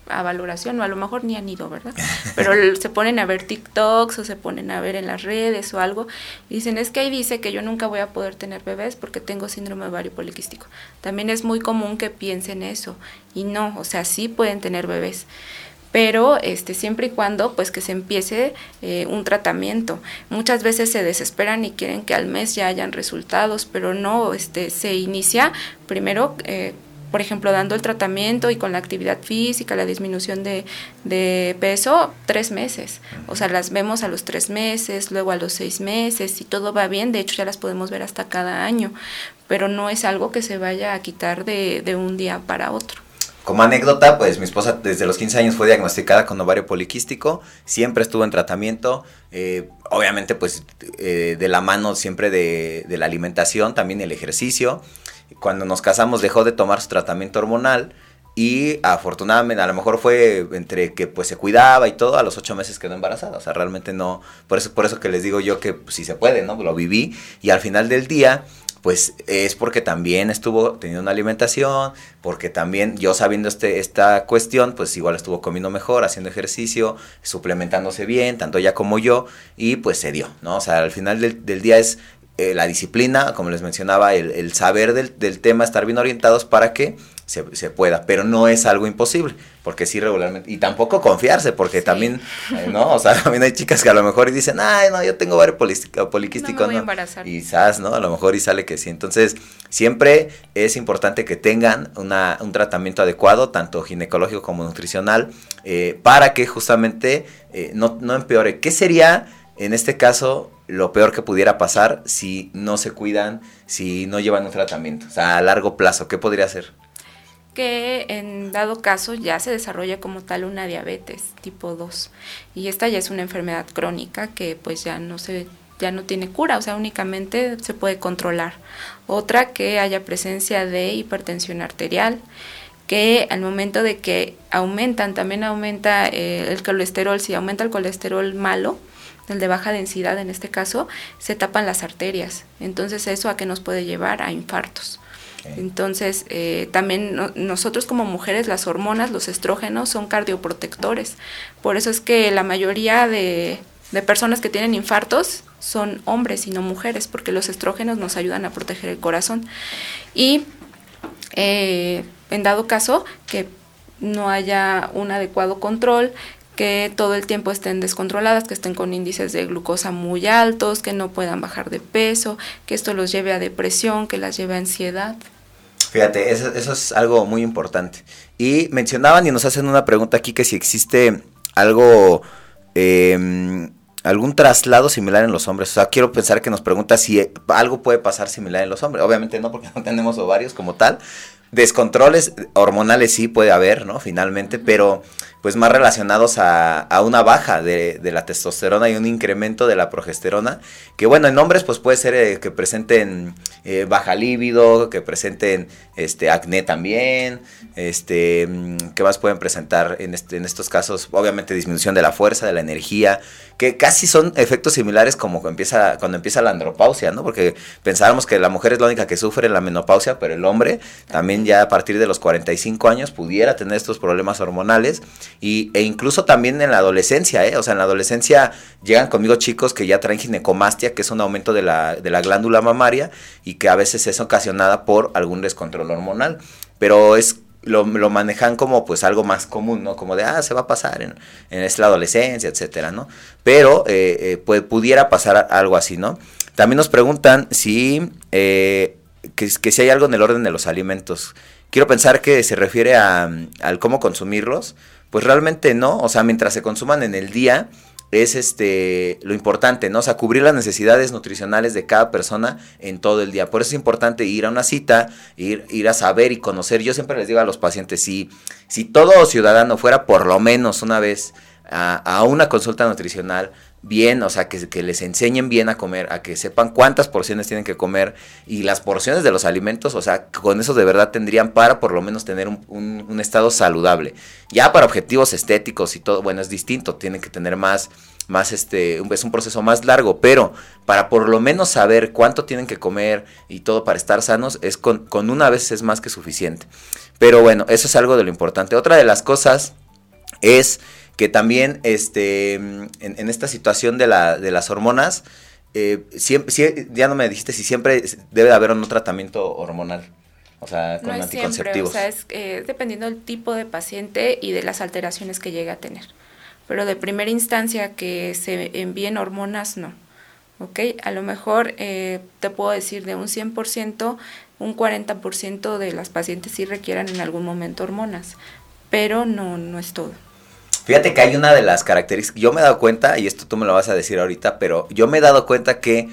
a valoración, o a lo mejor ni han ido, ¿verdad? Pero se ponen a ver TikToks o se ponen a ver en las redes o algo, dicen, es que ahí dice que yo nunca voy a poder tener bebés porque tengo síndrome ovario poliquístico. También es muy común que piensen eso, y no, o sea, sí pueden tener bebés pero este siempre y cuando pues que se empiece eh, un tratamiento muchas veces se desesperan y quieren que al mes ya hayan resultados pero no este se inicia primero eh, por ejemplo, dando el tratamiento y con la actividad física, la disminución de, peso, tres meses. O sea, las vemos a los tres meses, luego a los seis meses, y todo va bien, de hecho ya las podemos ver hasta cada año, pero no es algo que se vaya a quitar de, de un día para otro. Como anécdota, pues mi esposa desde los 15 años fue diagnosticada con ovario poliquístico, siempre estuvo en tratamiento, eh, obviamente pues eh, de la mano siempre de la alimentación, también el ejercicio, cuando nos casamos dejó de tomar su tratamiento hormonal y afortunadamente a lo mejor fue entre que pues se cuidaba y todo, a los ocho meses quedó embarazada. O sea, realmente no, por eso, por eso que les digo yo que pues, si se puede, ¿no? Lo viví y al final del día pues es porque también estuvo teniendo una alimentación, porque también yo sabiendo este, esta cuestión, pues igual estuvo comiendo mejor, haciendo ejercicio, suplementándose bien, tanto ella como yo, y pues se dio, ¿no? O sea, al final del, del día es eh, la disciplina, como les mencionaba, el, saber del, del, tema, estar bien orientados para que se, se, pueda, pero no es algo imposible, porque sí regularmente, y tampoco confiarse, porque también, eh, ¿no? O sea, también hay chicas que a lo mejor dicen, ay, no, yo tengo varios poliquísticos, no, ¿no? Y quizás, ¿no? A lo mejor y sale que sí. Entonces, siempre es importante que tengan una, un tratamiento adecuado, tanto ginecológico como nutricional, eh, para que justamente no, no empeore. ¿Qué sería, en este caso, lo peor que pudiera pasar si no se cuidan, si no llevan un tratamiento? O sea, a largo plazo, ¿qué podría ser? que en dado caso ya se desarrolla como tal una diabetes tipo 2 y esta ya es una enfermedad crónica que pues ya no se ya no tiene cura, o sea, únicamente se puede controlar. Otra que haya presencia de hipertensión arterial, que al momento de que aumentan, también aumenta eh, el colesterol, si aumenta el colesterol malo, el de baja densidad en este caso, se tapan las arterias. Entonces eso a qué nos puede llevar a infartos. Entonces, eh, también nosotros como mujeres, las hormonas, los estrógenos son cardioprotectores. Por eso es que la mayoría de, personas que tienen infartos son hombres y no mujeres, porque los estrógenos nos ayudan a proteger el corazón. Y eh, en dado caso que no haya un adecuado control, que todo el tiempo estén descontroladas, que estén con índices de glucosa muy altos, que no puedan bajar de peso, que esto los lleve a depresión, que las lleve a ansiedad. Fíjate, eso, es algo muy importante. Y mencionaban y nos hacen una pregunta aquí que si existe algo, em, algún traslado similar en los hombres. O sea, quiero pensar que nos pregunta si algo puede pasar similar en los hombres. Obviamente no, porque no tenemos ovarios como tal. Descontroles hormonales sí puede haber, ¿no? Finalmente, pero pues más relacionados a, una baja de, la testosterona y un incremento de la progesterona, que bueno, en hombres pues puede ser eh, que presenten eh, baja líbido, que presenten este acné también, este, mm, ¿qué más pueden presentar en, este, en estos casos? Obviamente disminución de la fuerza, de la energía, que casi son efectos similares como empieza, cuando empieza la andropausia, ¿no? Porque pensábamos que la mujer es la única que sufre la menopausia, pero el hombre también ya a partir de los 45 años pudiera tener estos problemas hormonales y, e incluso también en la adolescencia, ¿eh? O sea, en la adolescencia llegan conmigo chicos que ya traen ginecomastia, que es un aumento de la, de la glándula mamaria y que a veces es ocasionada por algún descontrol hormonal. Pero es lo, lo, manejan como pues algo más común, ¿no? Como de, ah, se va a pasar en, en la adolescencia, etcétera, ¿no? Pero eh, eh, pues, pudiera pasar algo así, ¿no? También nos preguntan si, eh, que, si hay algo en el orden de los alimentos. Quiero pensar que se refiere a, al cómo consumirlos, pues realmente no, o sea, mientras se consuman en el día, es este lo importante, ¿no? O sea, cubrir las necesidades nutricionales de cada persona en todo el día. Por eso es importante ir a una cita, ir, ir a saber y conocer. Yo siempre les digo a los pacientes, si, si todo ciudadano fuera por lo menos una vez a, a una consulta nutricional, bien, o sea, que, que, les enseñen bien a comer, a que sepan cuántas porciones tienen que comer y las porciones de los alimentos, o sea, con eso de verdad tendrían para por lo menos tener un, un, estado saludable. Ya para objetivos estéticos y todo, bueno, es distinto, tienen que tener más, más este, es un proceso más largo, pero para por lo menos saber cuánto tienen que comer y todo para estar sanos, es con, con una vez es más que suficiente. Pero bueno, eso es algo de lo importante. Otra de las cosas es que también este, en, esta situación de, la, de las hormonas, eh, siempre, ya no me dijiste si siempre debe de haber un tratamiento hormonal. O sea, con no anticonceptivos. Siempre, o sea, es eh, dependiendo del tipo de paciente y de las alteraciones que llegue a tener. Pero de primera instancia que se envíen hormonas, no. ¿Ok? A lo mejor eh, te puedo decir de un 100%, un 40% de las pacientes sí requieran en algún momento hormonas, pero no, no es todo. Fíjate que hay una de las características, yo me he dado cuenta, y esto tú me lo vas a decir ahorita, pero yo me he dado cuenta que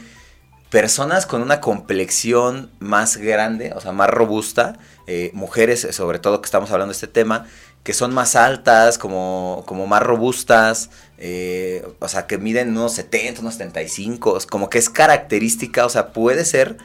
personas con una complexión más grande, o sea, más robusta, eh, mujeres sobre todo que estamos hablando de este tema, que son más altas, como, como más robustas, eh, o sea, que miden unos 70, unos 75, como que es característica, o sea, puede ser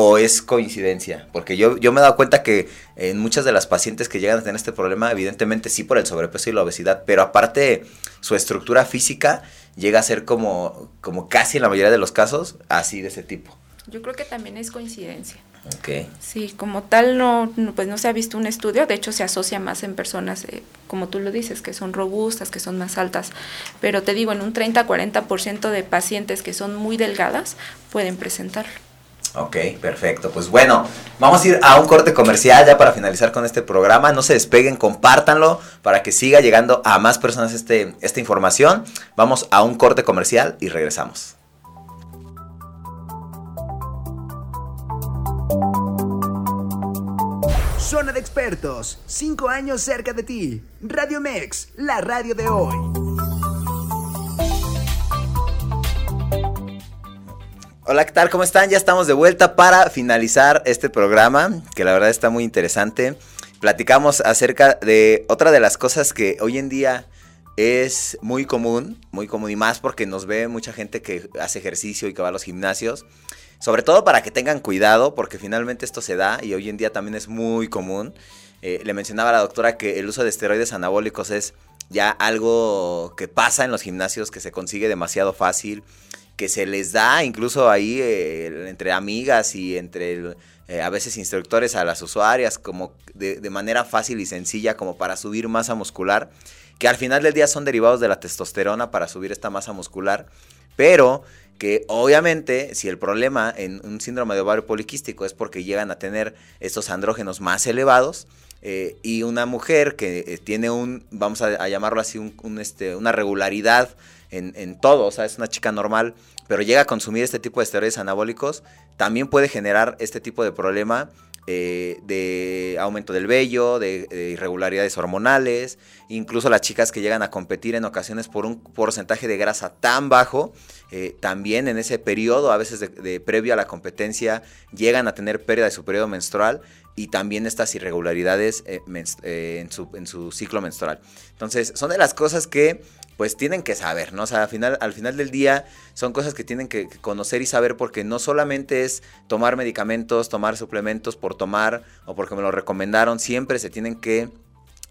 o es coincidencia? Porque yo, yo me he dado cuenta que en muchas de las pacientes que llegan a tener este problema, evidentemente sí por el sobrepeso y la obesidad, pero aparte su estructura física llega a ser como, como casi en la mayoría de los casos así de ese tipo. Yo creo que también es coincidencia. Okay. Sí, como tal no, pues no se ha visto un estudio, de hecho se asocia más en personas, eh, como tú lo dices, que son robustas, que son más altas, pero te digo, en un 30-40% de pacientes que son muy delgadas pueden presentarlo. Ok, perfecto. Pues bueno, vamos a ir a un corte comercial ya para finalizar con este programa. No se despeguen, compártanlo para que siga llegando a más personas este, esta información. Vamos a un corte comercial y regresamos. Zona de expertos, cinco años cerca de ti. Radio Mex, la radio de hoy. Hola, ¿qué tal? ¿Cómo están? Ya estamos de vuelta para finalizar este programa, que la verdad está muy interesante. Platicamos acerca de otra de las cosas que hoy en día es muy común, muy común y más porque nos ve mucha gente que hace ejercicio y que va a los gimnasios. Sobre todo para que tengan cuidado, porque finalmente esto se da y hoy en día también es muy común. Eh, le mencionaba a la doctora que el uso de esteroides anabólicos es ya algo que pasa en los gimnasios, que se consigue demasiado fácil que se les da incluso ahí eh, entre amigas y entre eh, a veces instructores a las usuarias como de, manera fácil y sencilla como para subir masa muscular, que al final del día son derivados de la testosterona para subir esta masa muscular, pero que obviamente si el problema en un síndrome de ovario poliquístico es porque llegan a tener estos andrógenos más elevados, eh, y una mujer que tiene un, vamos a, llamarlo así, un, este, una regularidad en, todo, o sea, es una chica normal, pero llega a consumir este tipo de esteroides anabólicos, también puede generar este tipo de problema eh, de aumento del vello, de, irregularidades hormonales, incluso las chicas que llegan a competir en ocasiones por un porcentaje de grasa tan bajo, eh, también en ese periodo, a veces previo a la competencia, llegan a tener pérdida de su periodo menstrual y también estas irregularidades eh, en, su, en su ciclo menstrual. Entonces, son de las cosas que pues tienen que saber, ¿no? O sea, al final, al final del día son cosas que tienen que conocer y saber porque no solamente es tomar medicamentos, tomar suplementos por tomar o porque me lo recomendaron, siempre se tienen que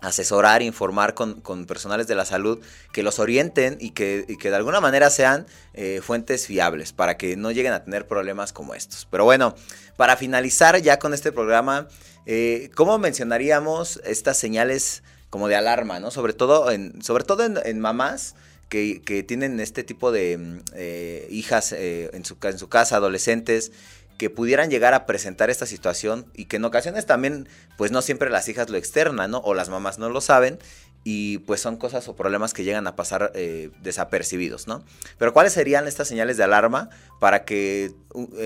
asesorar, informar con, personales de la salud que los orienten y que, que de alguna manera sean eh, fuentes fiables para que no lleguen a tener problemas como estos. Pero bueno, para finalizar ya con este programa, eh, ¿cómo mencionaríamos estas señales? Como de alarma, ¿no? Sobre todo en, sobre todo en, mamás que, tienen este tipo de mm, eh, hijas eh, en, su, en su casa, adolescentes, que pudieran llegar a presentar esta situación y que en ocasiones también, pues no siempre las hijas lo externan, ¿no? O las mamás no lo saben y pues son cosas o problemas que llegan a pasar eh, desapercibidos, ¿no? Pero ¿cuáles serían estas señales de alarma para que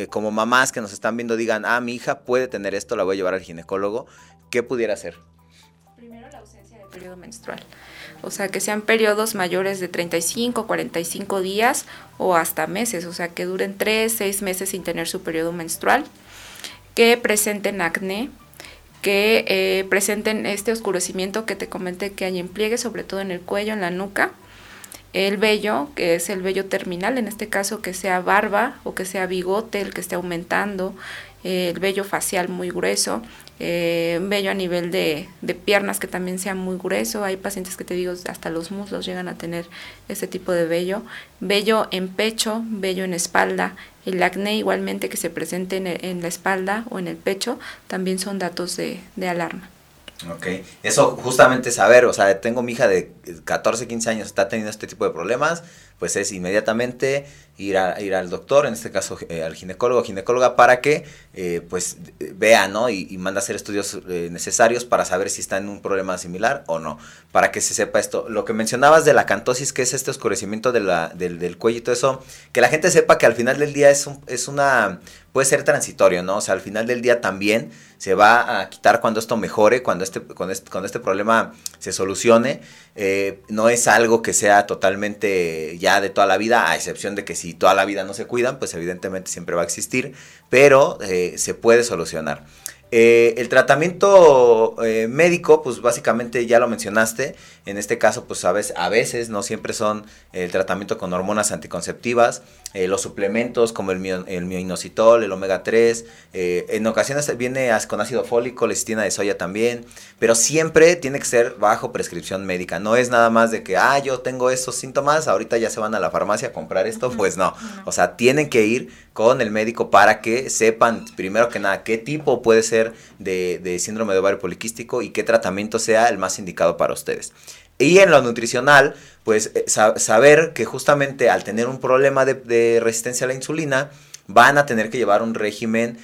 como mamás que nos están viendo digan, ah, mi hija puede tener esto, la voy a llevar al ginecólogo? ¿Qué pudiera hacer? Periodo menstrual. O sea, que sean periodos mayores de 35, 45 días o hasta meses, o sea, que duren 3, 6 meses sin tener su periodo menstrual, que presenten acné, que eh, presenten este oscurecimiento que te comenté que hay en pliegue, sobre todo en el cuello, en la nuca, el vello, que es el vello terminal, en este caso que sea barba o que sea bigote, el que esté aumentando, el vello facial muy grueso, eh, a nivel de, de, piernas que también sea muy grueso. Hay pacientes que te digo, hasta los muslos llegan a tener ese tipo de vello. Vello en pecho, vello en espalda. El acné igualmente que se presente en, en la espalda o en el pecho también son datos de, de alarma. Ok, eso justamente saber, o sea, tengo mi hija de 14, 15 años, está teniendo este tipo de problemas, pues es inmediatamente ir, a, ir al doctor, en este caso eh, al ginecólogo o ginecóloga, para que eh, pues vea, ¿no? Y, y, manda a hacer estudios eh, necesarios para saber si está en un problema similar o no, para que se sepa esto. Lo que mencionabas de la cantosis, que es este oscurecimiento del, del, cuello y todo eso, que la gente sepa que al final del día es, un, es una, puede ser transitorio, ¿no? O sea, al final del día también se va a quitar cuando esto mejore, cuando este, cuando este, cuando este problema se solucione. Eh, no es algo que sea totalmente ya de toda la vida, a excepción de que si toda la vida no se cuidan, pues evidentemente siempre va a existir, pero eh, se puede solucionar. Eh, el tratamiento eh, médico, pues básicamente ya lo mencionaste, en este caso pues a veces, a veces no siempre son el tratamiento con hormonas anticonceptivas, eh, los suplementos como el, mio, el mioinositol, el omega 3, eh, en ocasiones viene con ácido fólico, lecitina de soya también, pero siempre tiene que ser bajo prescripción médica, no es nada más de que, ah, yo tengo estos síntomas, ahorita ya se van a la farmacia a comprar esto, pues no, o sea, tienen que ir con el médico para que sepan, primero que nada, qué tipo puede ser de, síndrome de ovario poliquístico y qué tratamiento sea el más indicado para ustedes. Y en lo nutricional, pues sa saber que justamente al tener un problema de, resistencia a la insulina, van a tener que llevar un régimen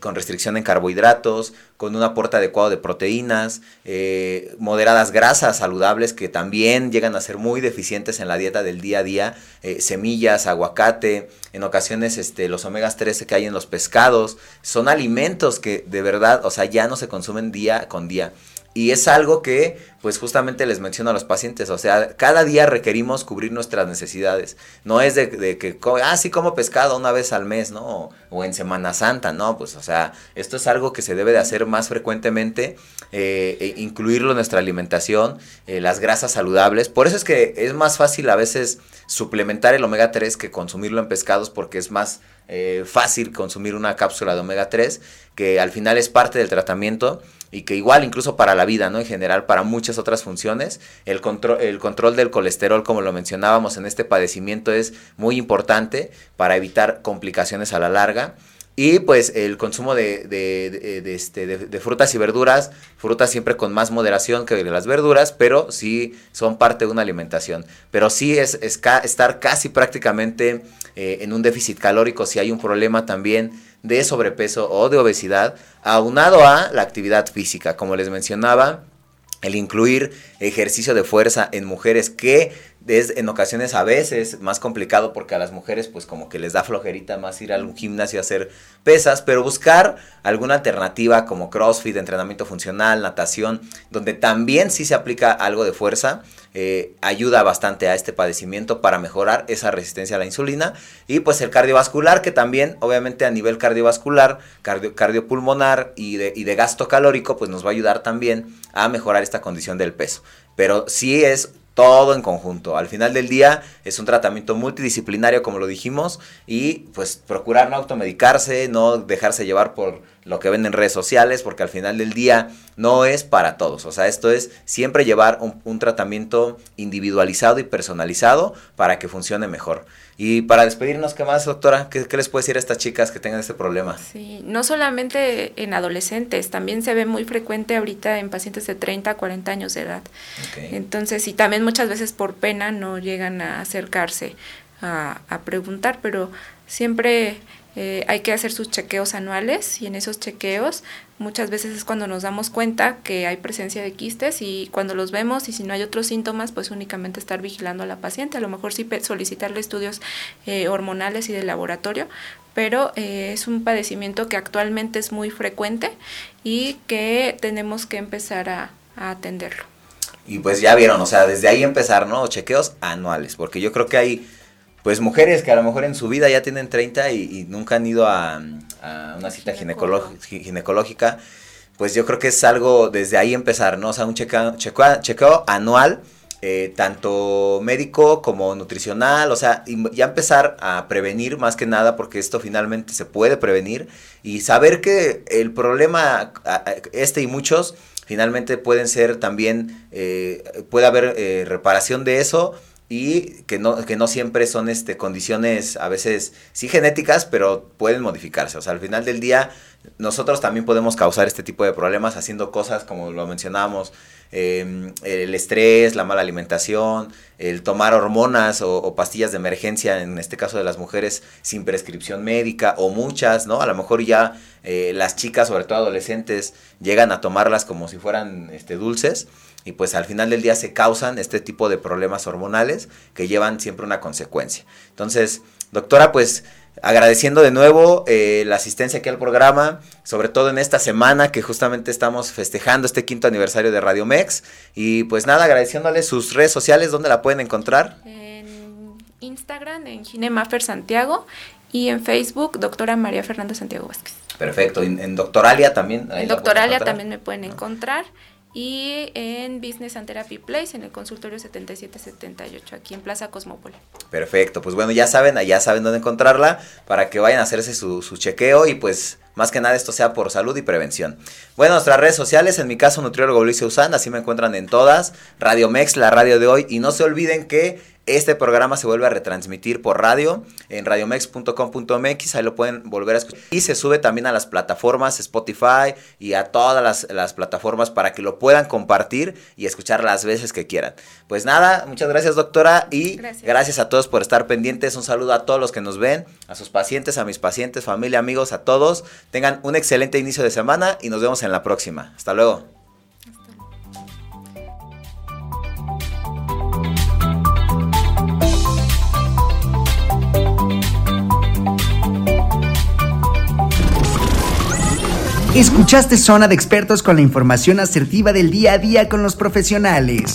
con restricción en carbohidratos, con un aporte adecuado de proteínas, eh, moderadas grasas saludables que también llegan a ser muy deficientes en la dieta del día a día, eh, semillas, aguacate, en ocasiones este, los omegas 13 que hay en los pescados, son alimentos que de verdad, o sea, ya no se consumen día con día. Y es algo que, pues justamente les menciono a los pacientes, o sea, cada día requerimos cubrir nuestras necesidades. No es de, que, ah, sí como pescado una vez al mes, ¿no? O, o, en Semana Santa, ¿no? Pues, o sea, esto es algo que se debe de hacer más frecuentemente, eh, e incluirlo en nuestra alimentación, eh, las grasas saludables. Por eso es que es más fácil a veces suplementar el omega 3 que consumirlo en pescados porque es más eh, fácil consumir una cápsula de omega 3 que al final es parte del tratamiento y que igual incluso para la vida, ¿no? En general, para muchas otras funciones, el control, el control del colesterol, como lo mencionábamos en este padecimiento, es muy importante para evitar complicaciones a la larga. Y pues el consumo de, de este, de, frutas y verduras, frutas siempre con más moderación que las verduras, pero sí son parte de una alimentación. Pero sí es, estar casi prácticamente eh, en un déficit calórico si hay un problema también de sobrepeso o de obesidad, aunado a la actividad física. Como les mencionaba, el incluir ejercicio de fuerza en mujeres que es en ocasiones a veces más complicado porque a las mujeres pues como que les da flojerita más ir a un gimnasio a hacer pesas, pero buscar alguna alternativa como CrossFit, entrenamiento funcional, natación, donde también sí se aplica algo de fuerza, eh, ayuda bastante a este padecimiento para mejorar esa resistencia a la insulina y pues el cardiovascular que también obviamente a nivel cardiovascular, cardio, cardiopulmonar y de, y de gasto calórico pues nos va a ayudar también a mejorar esta condición del peso. Pero sí es todo en conjunto. Al final del día es un tratamiento multidisciplinario, como lo dijimos, y pues procurar no automedicarse, no dejarse llevar por lo que ven en redes sociales, porque al final del día no es para todos. O sea, esto es siempre llevar un, un tratamiento individualizado y personalizado para que funcione mejor. Y para despedirnos, ¿qué más, doctora? ¿Qué, ¿Qué, les puede decir a estas chicas que tengan este problema? Sí, no solamente en adolescentes, también se ve muy frecuente ahorita en pacientes de 30 a 40 años de edad. Okay. Entonces, y también muchas veces por pena no llegan a acercarse a, a preguntar, pero siempre eh, hay que hacer sus chequeos anuales y en esos chequeos muchas veces es cuando nos damos cuenta que hay presencia de quistes y cuando los vemos y si no hay otros síntomas pues únicamente estar vigilando a la paciente, a lo mejor sí solicitarle estudios eh, hormonales y de laboratorio, pero eh, es un padecimiento que actualmente es muy frecuente y que tenemos que empezar a, a atenderlo. Y pues ya vieron, o sea, desde ahí empezar, ¿no? Chequeos anuales, porque yo creo que hay pues mujeres que a lo mejor en su vida ya tienen 30 y, y nunca han ido a, a una cita ginecológica, pues yo creo que es algo desde ahí empezar, ¿no? O sea, un chequeo, chequeo, chequeo anual eh, tanto médico como nutricional, o sea, ya empezar a prevenir más que nada, porque esto finalmente se puede prevenir, y saber que el problema, este y muchos, finalmente pueden ser también, eh, puede haber eh, reparación de eso, y que no, que no siempre son este, condiciones a veces sí genéticas, pero pueden modificarse. O sea, al final del día nosotros también podemos causar este tipo de problemas haciendo cosas como lo mencionábamos, em, el estrés, la mala alimentación, el tomar hormonas o, pastillas de emergencia, en este caso de las mujeres, sin prescripción médica o muchas, ¿no? A lo mejor ya eh, las chicas, sobre todo adolescentes, llegan a tomarlas como si fueran este, dulces y pues al final del día se causan este tipo de problemas hormonales que llevan siempre una consecuencia. Entonces, doctora, pues agradeciendo de nuevo eh, la asistencia aquí al programa, sobre todo en esta semana que justamente estamos festejando este quinto aniversario de Radio Mex. Y pues nada, agradeciéndole sus redes sociales, ¿dónde la pueden encontrar? En Instagram, en Ginemafer Santiago y en Facebook, doctora María Fernanda Santiago Vázquez. Perfecto, en, Doctoralia también. En Doctoralia también me pueden encontrar y en Business and Therapy Place en el consultorio 7778 aquí en Plaza Cosmópoli. Perfecto, pues bueno, ya saben, ya saben dónde encontrarla para que vayan a hacerse su, su chequeo y pues más que nada esto sea por salud y prevención. Bueno, nuestras redes sociales, en mi caso Nutriólogo Luis Usán, así me encuentran en todas, Radio Mex, la radio de hoy y no se olviden que este programa se vuelve a retransmitir por radio en radiomex.com.mx, ahí lo pueden volver a escuchar. Y se sube también a las plataformas Spotify y a todas las, plataformas para que lo puedan compartir y escuchar las veces que quieran. Pues nada, muchas gracias doctora y gracias. a todos por estar pendientes. Un saludo a todos los que nos ven, a sus pacientes, a mis pacientes, familia, amigos, a todos. Tengan un excelente inicio de semana y nos vemos en la próxima. Hasta luego. Escuchaste Zona de Expertos con la información asertiva del día a día con los profesionales.